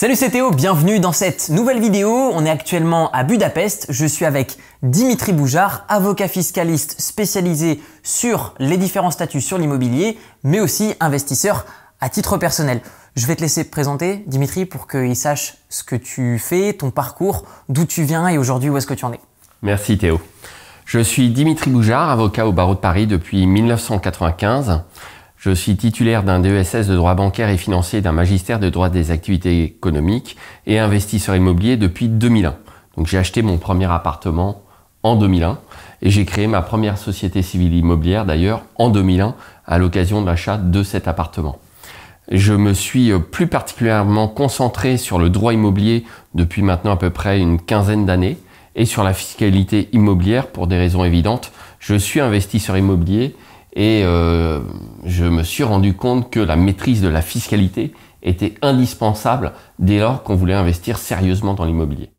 Salut c'est Théo, bienvenue dans cette nouvelle vidéo. On est actuellement à Budapest. Je suis avec Dimitri Boujard, avocat fiscaliste spécialisé sur les différents statuts sur l'immobilier, mais aussi investisseur à titre personnel. Je vais te laisser te présenter, Dimitri, pour qu'il sache ce que tu fais, ton parcours, d'où tu viens et aujourd'hui où est-ce que tu en es. Merci Théo. Je suis Dimitri Boujard, avocat au barreau de Paris depuis 1995. Je suis titulaire d'un DESS de droit bancaire et financier d'un magistère de droit des activités économiques et investisseur immobilier depuis 2001. Donc j'ai acheté mon premier appartement en 2001 et j'ai créé ma première société civile immobilière d'ailleurs en 2001 à l'occasion de l'achat de cet appartement. Je me suis plus particulièrement concentré sur le droit immobilier depuis maintenant à peu près une quinzaine d'années et sur la fiscalité immobilière pour des raisons évidentes. Je suis investisseur immobilier et euh, je me suis rendu compte que la maîtrise de la fiscalité était indispensable dès lors qu'on voulait investir sérieusement dans l'immobilier.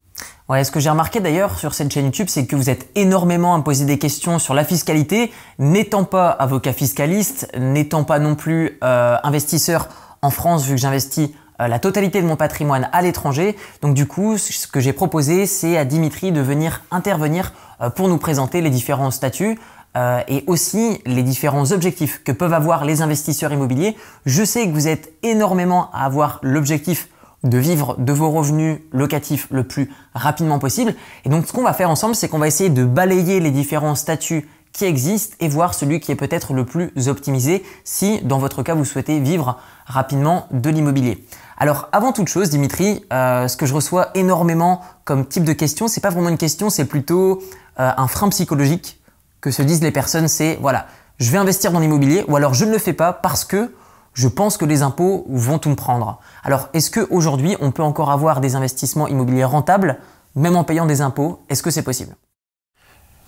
Ouais, ce que j'ai remarqué d'ailleurs sur cette chaîne YouTube, c'est que vous êtes énormément à poser des questions sur la fiscalité, n'étant pas avocat fiscaliste, n'étant pas non plus euh, investisseur en France, vu que j'investis euh, la totalité de mon patrimoine à l'étranger. Donc du coup, ce que j'ai proposé, c'est à Dimitri de venir intervenir pour nous présenter les différents statuts, euh, et aussi les différents objectifs que peuvent avoir les investisseurs immobiliers. Je sais que vous êtes énormément à avoir l'objectif de vivre de vos revenus locatifs le plus rapidement possible. Et donc ce qu'on va faire ensemble, c'est qu'on va essayer de balayer les différents statuts qui existent et voir celui qui est peut-être le plus optimisé si dans votre cas vous souhaitez vivre rapidement de l'immobilier. Alors avant toute chose, Dimitri, euh, ce que je reçois énormément comme type de question, c'est pas vraiment une question, c'est plutôt euh, un frein psychologique que se disent les personnes, c'est voilà, je vais investir dans l'immobilier ou alors je ne le fais pas parce que je pense que les impôts vont tout me prendre. Alors, est-ce qu'aujourd'hui, on peut encore avoir des investissements immobiliers rentables, même en payant des impôts? Est-ce que c'est possible?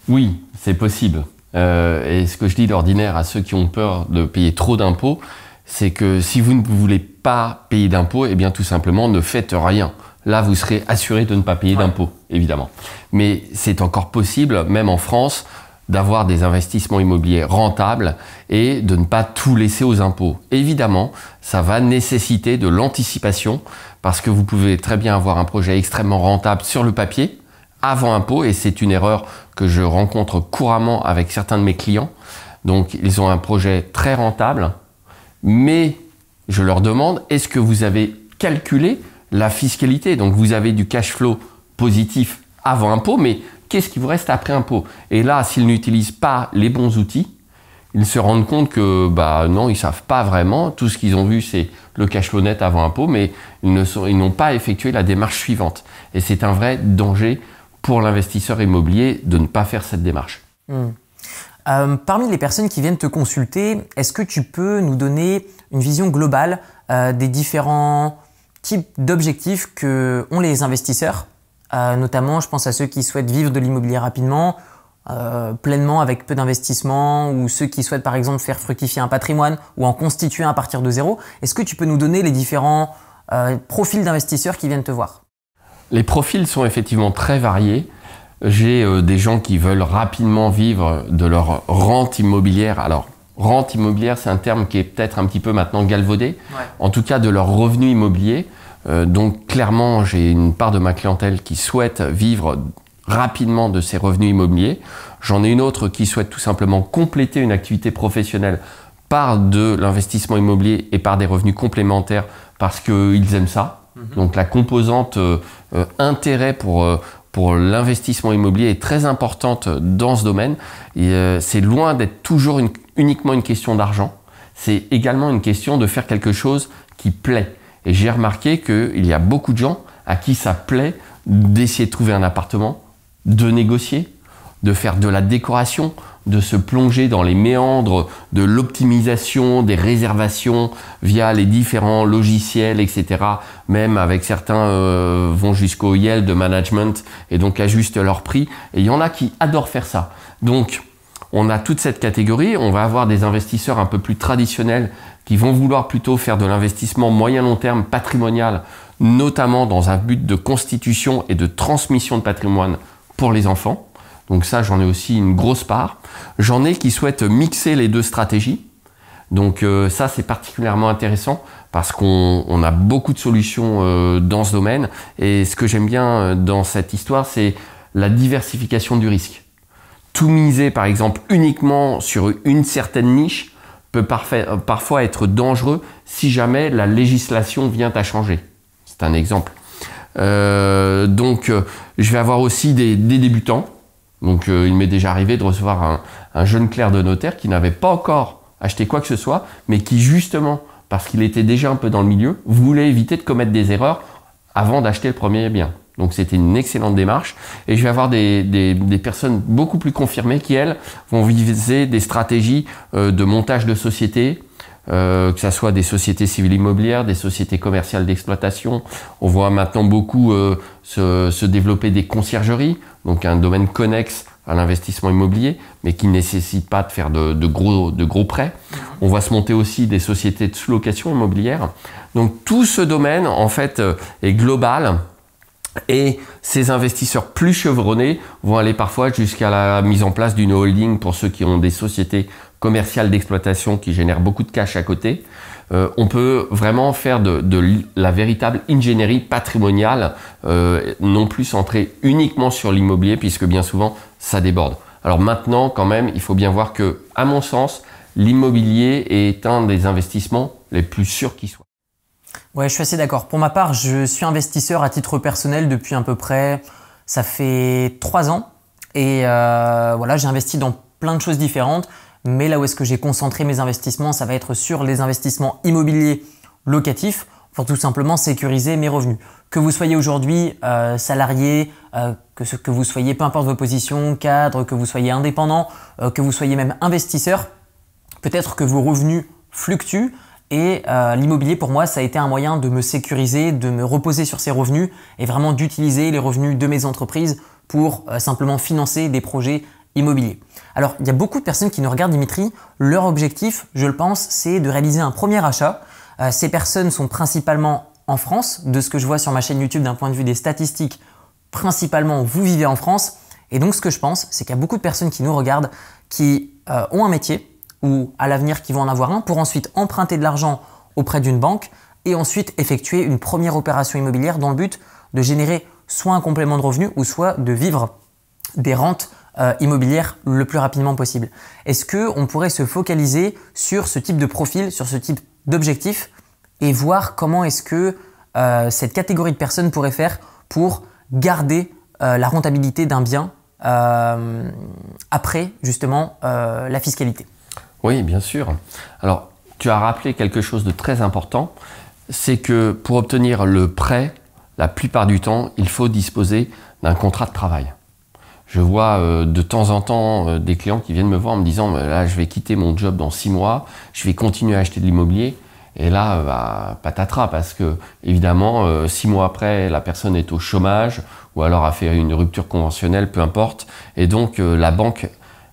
Oui, c'est possible. Euh, et ce que je dis d'ordinaire à ceux qui ont peur de payer trop d'impôts, c'est que si vous ne voulez pas payer d'impôts, eh bien tout simplement ne faites rien. Là, vous serez assuré de ne pas payer d'impôts, évidemment. Mais c'est encore possible, même en France, d'avoir des investissements immobiliers rentables et de ne pas tout laisser aux impôts. Évidemment, ça va nécessiter de l'anticipation parce que vous pouvez très bien avoir un projet extrêmement rentable sur le papier avant impôt et c'est une erreur que je rencontre couramment avec certains de mes clients. Donc ils ont un projet très rentable, mais je leur demande est-ce que vous avez calculé la fiscalité? Donc vous avez du cash flow positif avant impôt, mais qu'est-ce qui vous reste après impôt Et là, s'ils n'utilisent pas les bons outils, ils se rendent compte que bah non, ils savent pas vraiment. Tout ce qu'ils ont vu, c'est le cash flow net avant impôt, mais ils n'ont pas effectué la démarche suivante. Et c'est un vrai danger pour l'investisseur immobilier de ne pas faire cette démarche. Hmm. Euh, parmi les personnes qui viennent te consulter, est-ce que tu peux nous donner une vision globale euh, des différents types d'objectifs que ont les investisseurs? Euh, notamment, je pense à ceux qui souhaitent vivre de l'immobilier rapidement, euh, pleinement avec peu d'investissement, ou ceux qui souhaitent par exemple faire fructifier un patrimoine ou en constituer un à partir de zéro. Est-ce que tu peux nous donner les différents euh, profils d'investisseurs qui viennent te voir? Les profils sont effectivement très variés. J'ai des gens qui veulent rapidement vivre de leur rente immobilière. Alors, rente immobilière, c'est un terme qui est peut-être un petit peu maintenant galvaudé. En tout cas, de leur revenu immobilier. Euh, donc clairement, j'ai une part de ma clientèle qui souhaite vivre rapidement de ses revenus immobiliers. J'en ai une autre qui souhaite tout simplement compléter une activité professionnelle par de l'investissement immobilier et par des revenus complémentaires parce qu'ils aiment ça. Mhm. Donc la composante euh, euh, intérêt pour, pour l'investissement immobilier est très importante dans ce domaine. c'est loin d'être toujours uniquement une question d'argent. C'est également une question de faire quelque chose qui plaît. Et j'ai remarqué qu'il y a beaucoup de gens à qui ça plaît d'essayer de trouver un appartement, de négocier, de faire de la décoration, de se plonger dans les méandres de l'optimisation des réservations via les différents logiciels, etc. Même avec certains euh, vont jusqu'au Yale de management et donc ajustent leur prix. Et il y en a qui adorent faire ça. Donc, on a toute cette catégorie. On va avoir des investisseurs un peu plus traditionnels vont vouloir plutôt faire de l'investissement moyen-long terme patrimonial, notamment dans un but de constitution et de transmission de patrimoine pour les enfants. Donc ça, j'en ai aussi une grosse part. J'en ai qui souhaitent mixer les deux stratégies. Donc ça, c'est particulièrement intéressant parce qu'on a beaucoup de solutions dans ce domaine. Et ce que j'aime bien dans cette histoire, c'est la diversification du risque. Tout miser, par exemple, uniquement sur une certaine niche peut parfois être dangereux si jamais la législation vient à changer. C'est un exemple. Euh, donc, euh, je vais avoir aussi des, débutants. Donc, euh, il m'est déjà arrivé de recevoir un jeune clerc de notaire qui n'avait pas encore acheté quoi que ce soit, mais qui justement, parce qu'il était déjà un peu dans le milieu, voulait éviter de commettre des erreurs avant d'acheter le premier bien. Donc c'était une excellente démarche. Et je vais avoir des, personnes beaucoup plus confirmées qui, elles, vont viser des stratégies euh, de montage de sociétés, euh, que ce soit des sociétés civiles immobilières, des sociétés commerciales d'exploitation. On voit maintenant beaucoup euh, se, développer des conciergeries, donc un domaine connexe à l'investissement immobilier, mais qui ne nécessite pas de faire de, de, gros, de gros prêts. On voit se monter aussi des sociétés de sous-location immobilière. Donc tout ce domaine, en fait, est global et ces investisseurs plus chevronnés vont aller parfois jusqu'à la mise en place d'une holding pour ceux qui ont des sociétés commerciales d'exploitation qui génèrent beaucoup de cash à côté. Euh, on peut vraiment faire de, la véritable ingénierie patrimoniale, euh, non plus centrée uniquement sur l'immobilier, puisque bien souvent ça déborde. Alors maintenant, quand même, il faut bien voir que, à mon sens, l'immobilier est un des investissements les plus sûrs qui soient. Ouais, je suis assez d'accord. Pour ma part, je suis investisseur à titre personnel depuis à peu près, ça fait trois ans. Et euh, voilà, j'ai investi dans plein de choses différentes. Mais là où est-ce que j'ai concentré mes investissements, ça va être sur les investissements immobiliers locatifs pour tout simplement sécuriser mes revenus. Que vous soyez aujourd'hui euh, salarié, euh, que, vous soyez, peu importe vos positions, cadre, que vous soyez indépendant, que vous soyez même investisseur, peut-être que vos revenus fluctuent, et euh, l'immobilier, pour moi, ça a été un moyen de me sécuriser, de me reposer sur ces revenus et vraiment d'utiliser les revenus de mes entreprises pour euh, simplement financer des projets immobiliers. Alors, il y a beaucoup de personnes qui nous regardent, Dimitri. Leur objectif, je le pense, c'est de réaliser un premier achat. Euh, ces personnes sont principalement en France. De ce que je vois sur ma chaîne YouTube d'un point de vue des statistiques, principalement, vous vivez en France. Et donc, ce que je pense, c'est qu'il y a beaucoup de personnes qui nous regardent qui ont un métier, ou à l'avenir qui vont en avoir un pour ensuite emprunter de l'argent auprès d'une banque et ensuite effectuer une première opération immobilière dans le but de générer soit un complément de revenu ou soit de vivre des rentes euh, immobilières le plus rapidement possible. Est-ce que on pourrait se focaliser sur ce type de profil, sur ce type d'objectif et voir comment est-ce que euh, cette catégorie de personnes pourrait faire pour garder euh, la rentabilité d'un bien après justement la fiscalité? Oui, bien sûr. Alors, tu as rappelé quelque chose de très important, c'est que pour obtenir le prêt, la plupart du temps, il faut disposer d'un contrat de travail. Je vois euh, de temps en temps euh, des clients qui viennent me voir en me disant là je vais quitter mon job dans six mois, je vais continuer à acheter de l'immobilier. Et là, euh, bah, patatras, parce que évidemment, six mois après, la personne est au chômage ou alors a fait une rupture conventionnelle, peu importe. Et donc la banque,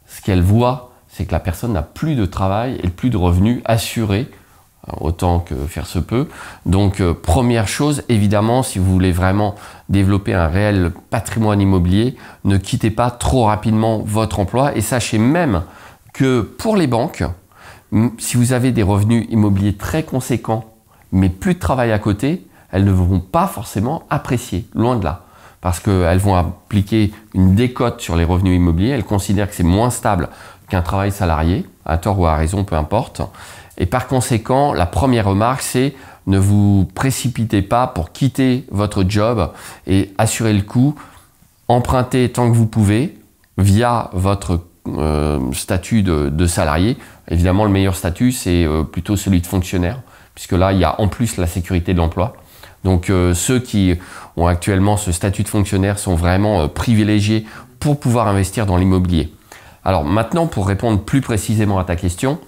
ce qu'elle voit, c'est que la personne n'a plus de travail et plus de revenus assurés, euh, autant que faire se peut. Donc euh, première chose, évidemment, si vous voulez vraiment développer un réel patrimoine immobilier, ne quittez pas trop rapidement votre emploi et sachez même que pour les banques, si vous avez des revenus immobiliers très conséquents, mais plus de travail à côté, elles ne vont pas forcément apprécier, loin de là. Parce qu'elles vont appliquer une décote sur les revenus immobiliers, elles considèrent que c'est moins stable qu'un travail salarié, à tort ou à raison, peu importe. Et par conséquent, la première remarque, c'est ne vous précipitez pas pour quitter votre job et assurer le coup. Empruntez tant que vous pouvez via votre euh, statut de, salarié. Évidemment, le meilleur statut, c'est euh, plutôt celui de fonctionnaire, puisque là, il y a en plus la sécurité de l'emploi. Donc euh, ceux qui ont actuellement ce statut de fonctionnaire sont vraiment privilégiés pour pouvoir investir dans l'immobilier. Alors maintenant, pour répondre plus précisément à ta question,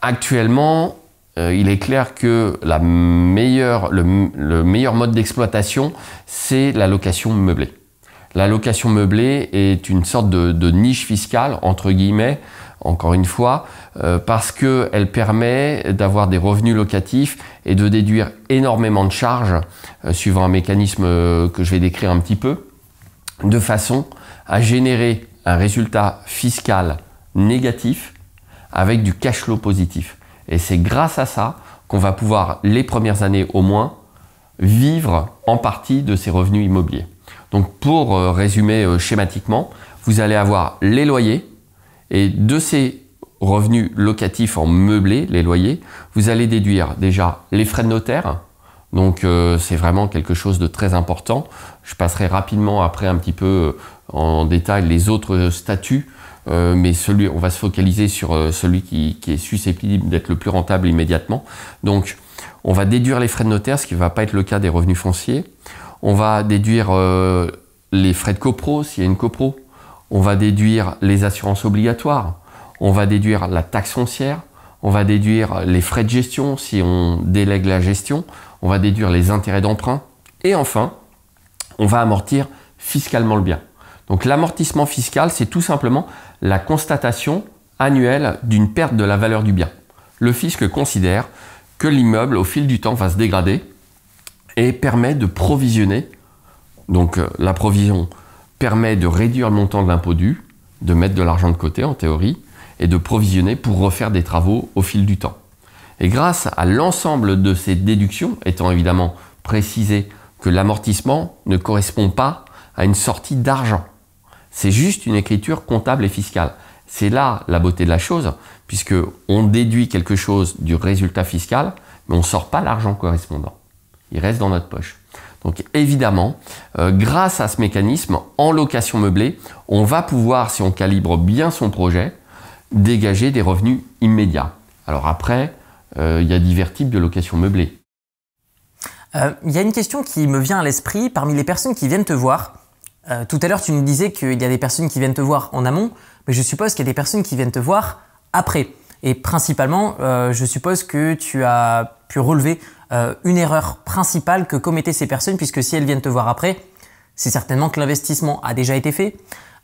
actuellement, euh, il est clair que le, meilleur mode d'exploitation, c'est la location meublée. La location meublée est une sorte de, niche fiscale, entre guillemets, encore une fois, euh, parce qu'elle permet d'avoir des revenus locatifs et de déduire énormément de charges, euh, suivant un mécanisme que je vais décrire un petit peu, de façon à générer un résultat fiscal négatif avec du cash flow positif. Et c'est grâce à ça qu'on va pouvoir, les premières années au moins, vivre en partie de ces revenus immobiliers. Donc pour euh, résumer euh, schématiquement, vous allez avoir les loyers et de ces revenus locatifs en meublé, les loyers, vous allez déduire déjà les frais de notaire. Donc euh, c'est vraiment quelque chose de très important. Je passerai rapidement après un petit peu en détail les autres statuts, mais celui, on va se focaliser sur celui qui, qui est susceptible d'être le plus rentable immédiatement. Donc on va déduire les frais de notaire, ce qui ne va pas être le cas des revenus fonciers. On va déduire euh, les frais de copro s'il y a une copro. On va déduire les assurances obligatoires. On va déduire la taxe foncière. On va déduire les frais de gestion si on délègue la gestion. On va déduire les intérêts d'emprunt. Et enfin, on va amortir fiscalement le bien. Donc l'amortissement fiscal, c'est tout simplement la constatation annuelle d'une perte de la valeur du bien. Le fisc considère que l'immeuble, au fil du temps, va se dégrader et permet de provisionner. Donc euh, la provision permet de réduire le montant de l'impôt dû, de mettre de l'argent de côté en théorie, et de provisionner pour refaire des travaux au fil du temps. Et grâce à l'ensemble de ces déductions, étant évidemment précisé que l'amortissement ne correspond pas à une sortie d'argent, c'est juste une écriture comptable et fiscale. C'est là la beauté de la chose, puisque on déduit quelque chose du résultat fiscal, mais on ne sort pas l'argent correspondant. Il reste dans notre poche. Donc évidemment, euh, grâce à ce mécanisme, en location meublée, on va pouvoir, si on calibre bien son projet, dégager des revenus immédiats. Alors après, euh, il y a divers types de location meublée. Euh, il y a une question qui me vient à l'esprit parmi les personnes qui viennent te voir. Tout à l'heure, tu nous disais qu'il y a des personnes qui viennent te voir en amont, mais je suppose qu'il y a des personnes qui viennent te voir après. Et principalement, je suppose que tu as pu relever euh, une erreur principale que commettaient ces personnes, puisque si elles viennent te voir après, c'est certainement que l'investissement a déjà été fait.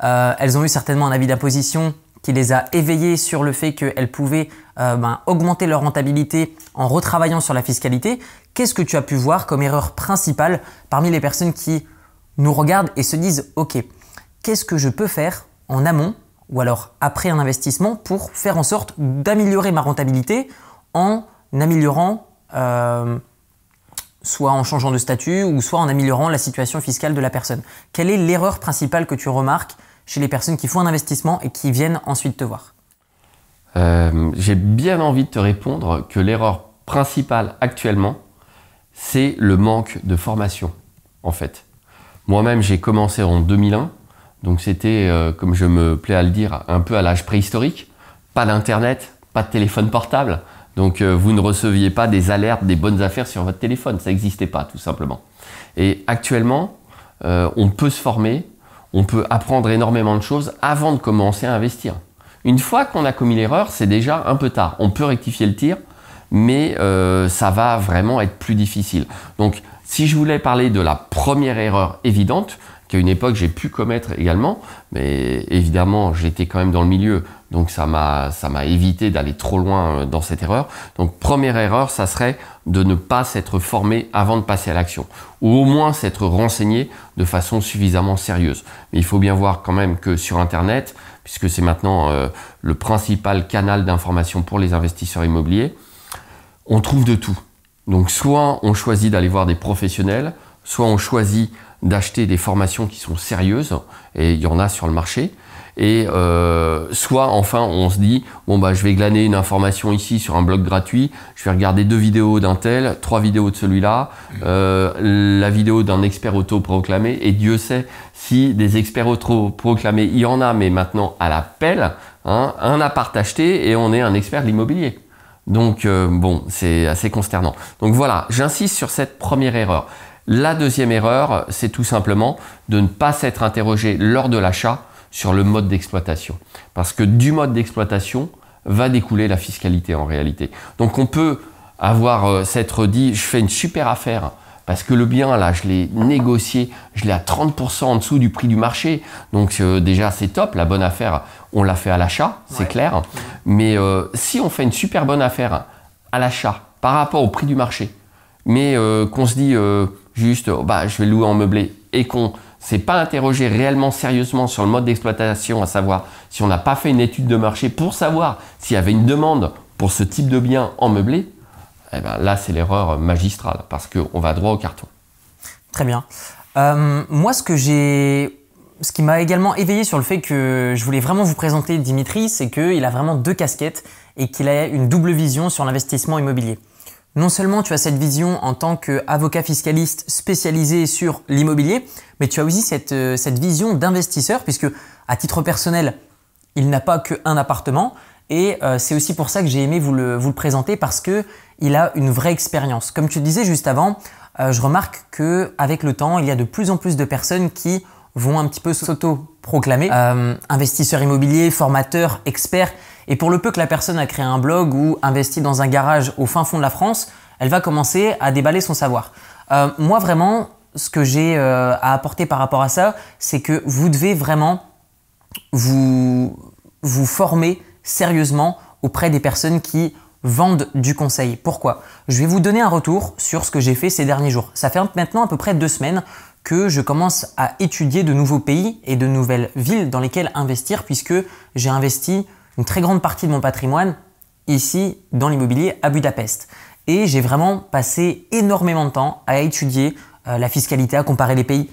Euh, elles ont eu certainement un avis d'imposition qui les a éveillées sur le fait qu'elles pouvaient euh, ben, augmenter leur rentabilité en retravaillant sur la fiscalité. Qu'est-ce que tu as pu voir comme erreur principale parmi les personnes qui nous regardent et se disent OK, qu'est-ce que je peux faire en amont ou alors après un investissement pour faire en sorte d'améliorer ma rentabilité en améliorant euh, soit en changeant de statut ou soit en améliorant la situation fiscale de la personne. Quelle est l'erreur principale que tu remarques chez les personnes qui font un investissement et qui viennent ensuite te voir? Euh, J'ai bien envie de te répondre que l'erreur principale actuellement, c'est le manque de formation, en fait. Moi-même, j'ai commencé en 2001, donc c'était, euh, comme je me plais à le dire, un peu à l'âge préhistorique. Pas d'internet, pas de téléphone portable. Donc euh, vous ne receviez pas des alertes des bonnes affaires sur votre téléphone, ça n'existait pas tout simplement. Et actuellement, euh, on peut se former, on peut apprendre énormément de choses avant de commencer à investir. Une fois qu'on a commis l'erreur, c'est déjà un peu tard. On peut rectifier le tir, mais ça va vraiment être plus difficile. Donc si je voulais parler de la première erreur évidente, qu'à une époque j'ai pu commettre également, mais évidemment j'étais quand même dans le milieu, donc ça m'a ça m'a évité d'aller trop loin euh, dans cette erreur. Donc première erreur, ça serait de ne pas s'être formé avant de passer à l'action, ou au moins s'être renseigné de façon suffisamment sérieuse. Mais il faut bien voir quand même que sur Internet, puisque c'est maintenant euh, le principal canal d'information pour les investisseurs immobiliers, on trouve de tout. Donc soit on choisit d'aller voir des professionnels, soit on choisit d'acheter des formations qui sont sérieuses, et il y en a sur le marché, et euh, soit enfin on se dit bon bah je vais glaner une information ici sur un blog gratuit, je vais regarder deux vidéos d'un tel, trois vidéos de celui-là, euh, la vidéo d'un expert auto proclamé et Dieu sait si des experts auto proclamés il y en a mais maintenant à l'appel, hein, un appart acheté et on est un expert de l'immobilier. Donc euh, bon c'est assez consternant. Donc voilà j'insiste sur cette première erreur. La deuxième erreur, c'est tout simplement de ne pas s'être interrogé lors de l'achat sur le mode d'exploitation. Parce que du mode d'exploitation va découler la fiscalité en réalité. Donc on peut avoir euh, s'être dit, je fais une super affaire parce que le bien, là, je l'ai négocié, je l'ai à 30% en dessous du prix du marché. Donc euh, déjà, c'est top, la bonne affaire, on l'a fait à l'achat, c'est clair. Mais euh, si on fait une super bonne affaire à l'achat par rapport au prix du marché, mais qu'on se dit juste oh, bah, je vais louer en meublé et qu'on s'est pas interrogé réellement sérieusement sur le mode d'exploitation, à savoir si on n'a pas fait une étude de marché pour savoir s'il y avait une demande pour ce type de bien en meublé, eh ben là, c'est l'erreur magistrale parce qu'on va droit au carton. Très bien. Euh, moi, ce que j'ai ce qui m'a également éveillé sur le fait que je voulais vraiment vous présenter Dimitri, c'est qu'il a vraiment deux casquettes et qu'il a une double vision sur l'investissement immobilier. Non seulement tu as cette vision en tant qu'avocat fiscaliste spécialisé sur l'immobilier, mais tu as aussi cette, euh, cette vision d'investisseur puisque à titre personnel, il n'a pas qu'un appartement et euh, c'est aussi pour ça que j'ai aimé vous le, vous le présenter parce que il a une vraie expérience. Comme tu disais juste avant, euh, je remarque que avec le temps, il y a de plus en plus de personnes qui vont un petit peu s'auto-proclamer euh, investisseurs immobiliers, formateurs, experts. Et pour le peu que la personne a créé un blog ou investi dans un garage au fin fond de la France, elle va commencer à déballer son savoir. Euh, moi vraiment, ce que j'ai euh, à apporter par rapport à ça, c'est que vous devez vraiment vous former sérieusement auprès des personnes qui vendent du conseil. Pourquoi? Je vais vous donner un retour sur ce que j'ai fait ces derniers jours. Ça fait maintenant à peu près deux semaines que je commence à étudier de nouveaux pays et de nouvelles villes dans lesquelles investir puisque j'ai investi une très grande partie de mon patrimoine ici dans l'immobilier à Budapest. Et j'ai vraiment passé énormément de temps à étudier euh, la fiscalité, à comparer les pays.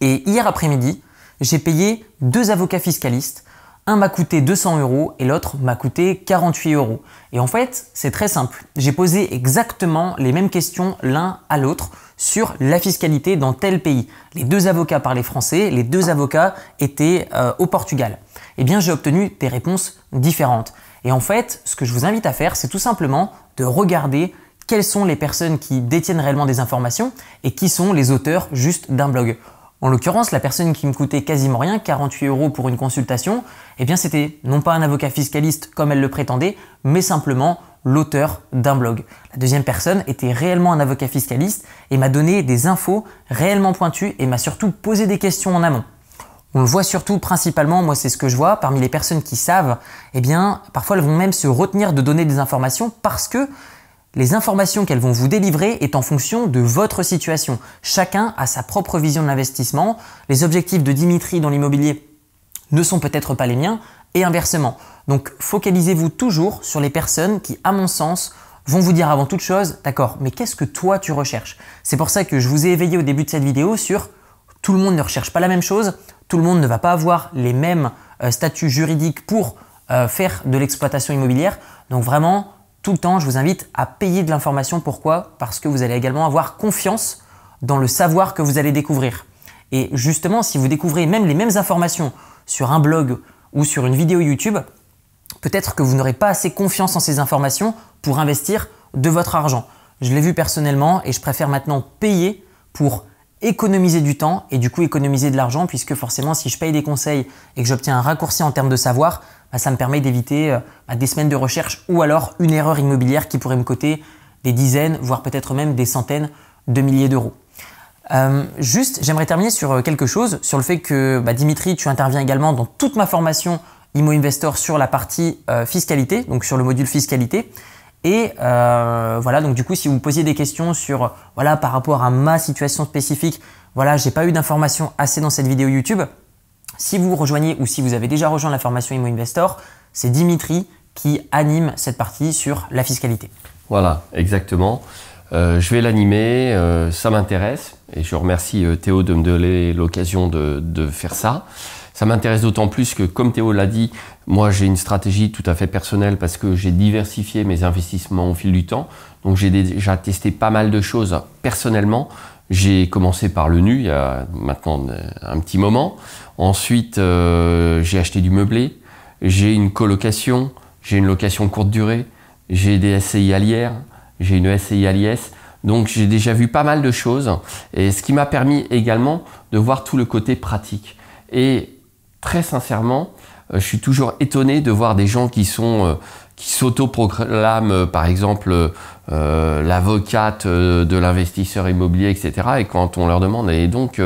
Et hier après-midi, j'ai payé deux avocats fiscalistes un m'a coûté 200 euros et l'autre m'a coûté 48 euros. Et en fait, c'est très simple. J'ai posé exactement les mêmes questions l'un à l'autre sur la fiscalité dans tel pays. Les deux avocats parlaient français, les deux avocats étaient euh, au Portugal. Eh bien, j'ai obtenu des réponses différentes. Et en fait, ce que je vous invite à faire, c'est tout simplement de regarder quelles sont les personnes qui détiennent réellement des informations et qui sont les auteurs juste d'un blog. En l'occurrence, la personne qui me coûtait quasiment rien, 48 euros pour une consultation, eh bien c'était non pas un avocat fiscaliste comme elle le prétendait, mais simplement l'auteur d'un blog. La deuxième personne était réellement un avocat fiscaliste et m'a donné des infos réellement pointues et m'a surtout posé des questions en amont. On le voit surtout principalement, moi c'est ce que je vois, parmi les personnes qui savent, eh bien parfois elles vont même se retenir de donner des informations parce que les informations qu'elles vont vous délivrer est en fonction de votre situation. Chacun a sa propre vision de l'investissement. Les objectifs de Dimitri dans l'immobilier ne sont peut-être pas les miens et inversement. Donc focalisez-vous toujours sur les personnes qui, à mon sens, vont vous dire avant toute chose, d'accord, mais qu'est-ce que toi tu recherches? C'est pour ça que je vous ai éveillé au début de cette vidéo sur tout le monde ne recherche pas la même chose, tout le monde ne va pas avoir les mêmes euh, statuts juridiques pour euh, faire de l'exploitation immobilière. Donc vraiment, tout le temps, je vous invite à payer de l'information. Pourquoi? Parce que vous allez également avoir confiance dans le savoir que vous allez découvrir. Et justement, si vous découvrez même les mêmes informations sur un blog ou sur une vidéo YouTube, peut-être que vous n'aurez pas assez confiance en ces informations pour investir de votre argent. Je l'ai vu personnellement et je préfère maintenant payer pour économiser du temps et du coup économiser de l'argent puisque forcément si je paye des conseils et que j'obtiens un raccourci en termes de savoir, bah, ça me permet d'éviter euh, bah, des semaines de recherche ou alors une erreur immobilière qui pourrait me coûter des dizaines, voire peut-être même des centaines de milliers d'euros. Euh, juste, j'aimerais terminer sur euh, quelque chose, sur le fait que bah, Dimitri, tu interviens également dans toute ma formation Imo Investor sur la partie fiscalité, donc sur le module fiscalité. Et voilà, donc du coup, si vous posiez des questions sur, voilà, par rapport à ma situation spécifique, voilà, j'ai pas eu d'informations assez dans cette vidéo YouTube. Si vous rejoignez ou si vous avez déjà rejoint la formation Imo Investor, c'est Dimitri qui anime cette partie sur la fiscalité. Voilà, exactement. Euh, je vais l'animer, euh, ça m'intéresse et je remercie Théo de me donner l'occasion de, de faire ça. Ça m'intéresse d'autant plus que, comme Théo l'a dit, moi j'ai une stratégie tout à fait personnelle parce que j'ai diversifié mes investissements au fil du temps. Donc j'ai déjà testé pas mal de choses personnellement. J'ai commencé par le nu il y a maintenant un petit moment. Ensuite, euh, j'ai acheté du meublé. J'ai une colocation. J'ai une location courte durée. J'ai des SCI à l'IR. J'ai une SCI à l'IS. Donc j'ai déjà vu pas mal de choses. Et ce qui m'a permis également de voir tout le côté pratique. Et très sincèrement, euh, je suis toujours étonné de voir des gens qui sont euh, qui s'autoproclament, par exemple, l'avocate de l'investisseur immobilier, etc. Et quand on leur demande, et donc,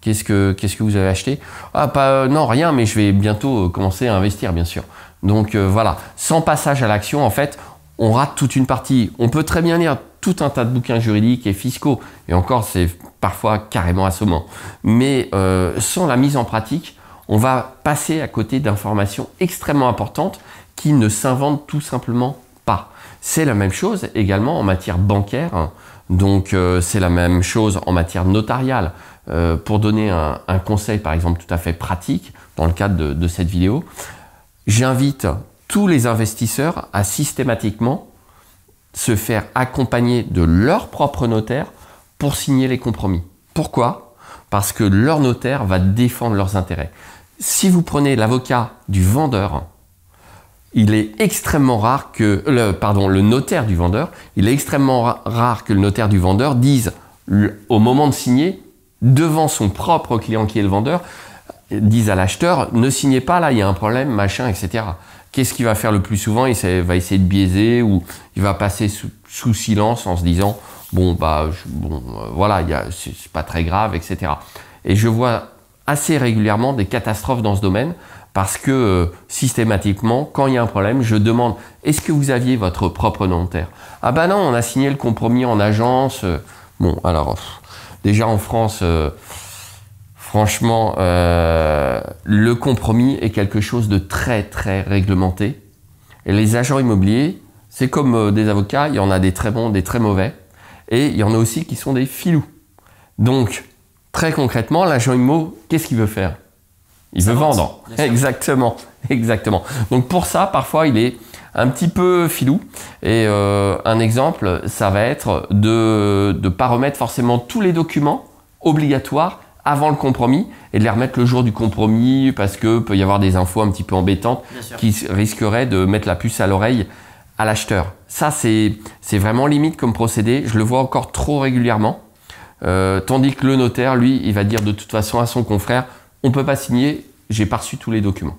qu'est-ce que qu'est-ce que vous avez acheté? Ah, pas non, rien, mais je vais bientôt commencer à investir, bien sûr. Donc voilà, sans passage à l'action, en fait, on rate toute une partie. On peut très bien lire tout un tas de bouquins juridiques et fiscaux, et encore, c'est parfois carrément assommant. Mais sans la mise en pratique, on va passer à côté d'informations extrêmement importantes qui ne s'inventent tout simplement pas. C'est la même chose également en matière bancaire. Donc euh, c'est la même chose en matière notariale. Euh, pour donner un, conseil par exemple tout à fait pratique dans le cadre de, cette vidéo, j'invite tous les investisseurs à systématiquement se faire accompagner de leur propre notaire pour signer les compromis. Pourquoi? Parce que leur notaire va défendre leurs intérêts. Si vous prenez l'avocat du vendeur, il est extrêmement rare que le, pardon, le notaire du vendeur, il est extrêmement rare que le notaire du vendeur dise au moment de signer devant son propre client qui est le vendeur, dise à l'acheteur ne signez pas là, il y a un problème, machin, etc. Qu'est-ce qu'il va faire le plus souvent? Il va essayer de biaiser ou il va passer sous, silence en se disant bon bah bon euh, voilà, c'est pas très grave, etc. Et je vois assez régulièrement des catastrophes dans ce domaine parce que euh, systématiquement, quand il y a un problème, je demande est-ce que vous aviez votre propre notaire Ah bah non, on a signé le compromis en agence. Bon, alors déjà en France, euh, franchement, euh, le compromis est quelque chose de très très réglementé. Et les agents immobiliers, c'est comme des avocats, il y en a des très bons, des très mauvais, et il y en a aussi qui sont des filous. Donc, très concrètement, l'agent immo, qu'est-ce qu'il veut faire? Il veut vendre. Exactement, exactement. Donc pour ça, parfois, il est un petit peu filou. Et euh, un exemple, ça va être de ne pas remettre forcément tous les documents obligatoires avant le compromis et de les remettre le jour du compromis parce que peut y avoir des infos un petit peu embêtantes qui risqueraient de mettre la puce à l'oreille à l'acheteur. Ça, c'est vraiment limite comme procédé. Je le vois encore trop régulièrement. Euh, tandis que le notaire, lui, il va dire de toute façon à son confrère, on ne peut pas signer, j'ai pas reçu tous les documents.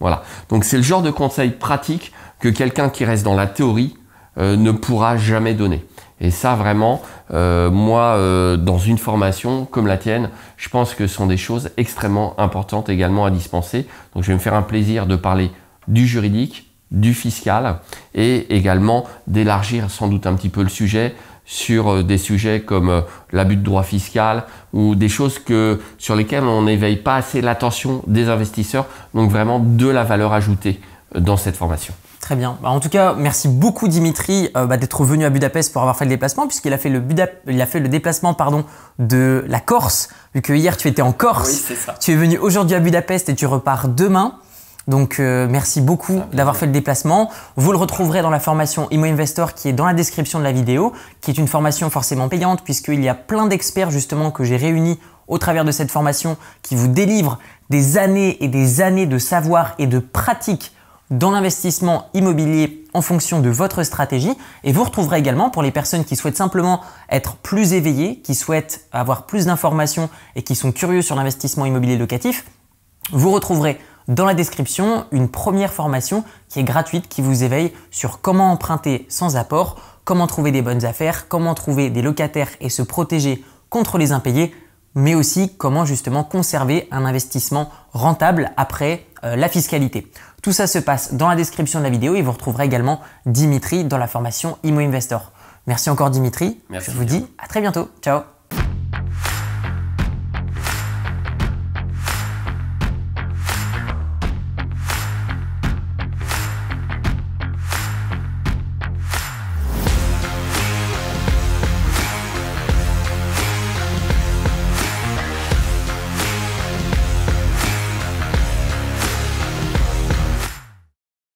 Voilà. Donc c'est le genre de conseil pratique que quelqu'un qui reste dans la théorie euh, ne pourra jamais donner. Et ça vraiment, euh, moi, euh, dans une formation comme la tienne, je pense que ce sont des choses extrêmement importantes également à dispenser. Donc je vais me faire un plaisir de parler du juridique, du fiscal et également d'élargir sans doute un petit peu le sujet sur des sujets comme l'abus de droit fiscal ou des choses que, sur lesquelles on n'éveille pas assez l'attention des investisseurs. Donc vraiment de la valeur ajoutée dans cette formation. Très bien. Bah, en tout cas, merci beaucoup Dimitri bah, d'être venu à Budapest pour avoir fait le déplacement, puisqu'il a fait le, il a fait le déplacement pardon, de la Corse, vu que hier tu étais en Corse. Oui, c'est ça. Tu es venu aujourd'hui à Budapest et tu repars demain. Donc euh, merci beaucoup d'avoir fait le déplacement. Vous le retrouverez dans la formation Imo Investor qui est dans la description de la vidéo, qui est une formation forcément payante puisqu'il y a plein d'experts justement que j'ai réunis au travers de cette formation qui vous délivrent des années et des années de savoir et de pratique dans l'investissement immobilier en fonction de votre stratégie. Et vous retrouverez également pour les personnes qui souhaitent simplement être plus éveillées, qui souhaitent avoir plus d'informations et qui sont curieux sur l'investissement immobilier locatif, vous retrouverez dans la description une première formation qui est gratuite, qui vous éveille sur comment emprunter sans apport, comment trouver des bonnes affaires, comment trouver des locataires et se protéger contre les impayés, mais aussi comment justement conserver un investissement rentable après euh, la fiscalité. Tout ça se passe dans la description de la vidéo et vous retrouverez également Dimitri dans la formation Imo Investor. Merci encore Dimitri. Merci Je vous dis à très bientôt. Ciao